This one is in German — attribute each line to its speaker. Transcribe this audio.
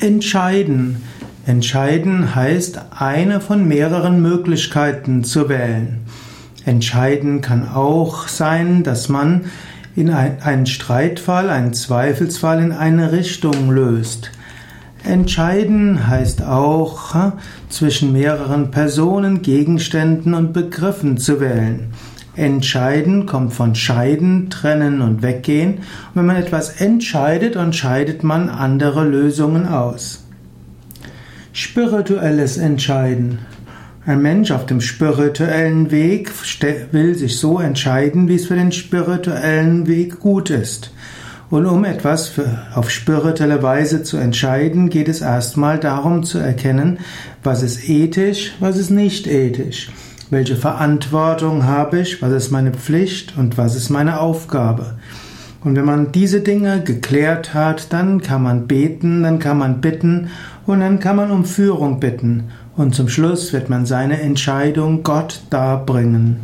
Speaker 1: Entscheiden. Entscheiden heißt, eine von mehreren Möglichkeiten zu wählen. Entscheiden kann auch sein, dass man in einen Streitfall, einen Zweifelsfall in eine Richtung löst. Entscheiden heißt auch, zwischen mehreren Personen, Gegenständen und Begriffen zu wählen. Entscheiden kommt von scheiden, trennen und weggehen. Und wenn man etwas entscheidet, dann scheidet man andere Lösungen aus. Spirituelles Entscheiden. Ein Mensch auf dem spirituellen Weg will sich so entscheiden, wie es für den spirituellen Weg gut ist. Und um etwas für, auf spirituelle Weise zu entscheiden, geht es erstmal darum zu erkennen, was ist ethisch, was ist nicht ethisch. Welche Verantwortung habe ich? Was ist meine Pflicht und was ist meine Aufgabe? Und wenn man diese Dinge geklärt hat, dann kann man beten, dann kann man bitten und dann kann man um Führung bitten. Und zum Schluss wird man seine Entscheidung Gott darbringen.